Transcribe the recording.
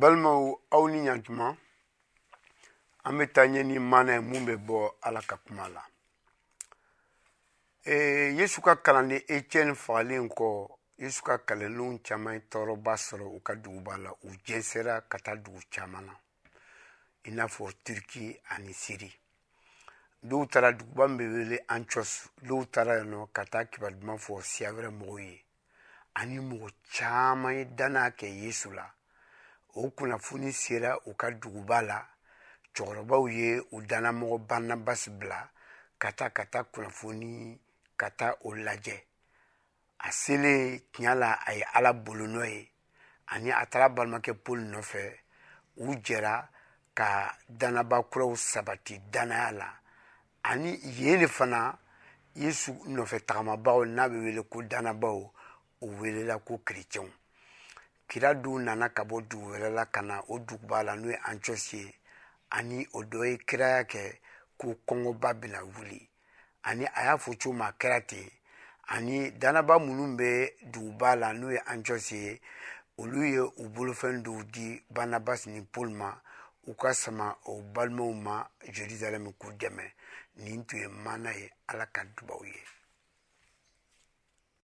balimaw aw ni ɲantuma an bɛ taa ɲɛ ni mana ye mun bɛ bɔ ala ka kuma la ee yesu ka kalanden etiɛni fagalen kɔ yesu ka kalandenw caman ye tɔɔrɔba sɔrɔ u ka duguba la u jɛnsɛra ka taa dugu caman na i n'a fɔ turki ani siri dɔw taara duguba min bɛ wele antiyɔs dɔw taara yen nɔ ka taa kibaru duman fɔ siya wɛrɛ mɔgɔw ye ani mɔgɔ caman ye danna kɛ yesu la o kunnafoni sera u ka duguba la cɛkɔrɔbaw ye u dannamɔgɔ barnabasi bila ka taa ka taa kunnafoni ka taa o lajɛ a selen tiɲɛ la a ye ala bolo nɔ ye ani a taara balimakɛ paul nɔfɛ u jɛra ka dannaba kuraw sabati dannaya la ani yen de fana yesu nɔfɛ tagamabaaw n'a bɛ wele ko dannabaaw o welela ko kerecɛnw kira duw nana ka bɔ dugu wɛrɛ la ka na o duguba la n'o ye antiosi ye ani o dɔ ye kiraya kɛ ko kɔngɔba bɛna wuli ani a y'a fɔ cogo ma a kɛra ten ani danaba minnu bɛ duguba la n'o ye antiyɔsi ye olu ye u bolofɛn dɔw di banabasi ni paul ma u ka sama o balimaw ma jerusalem k'u dɛmɛ nin tun ye mana ye ala ka dubaw ye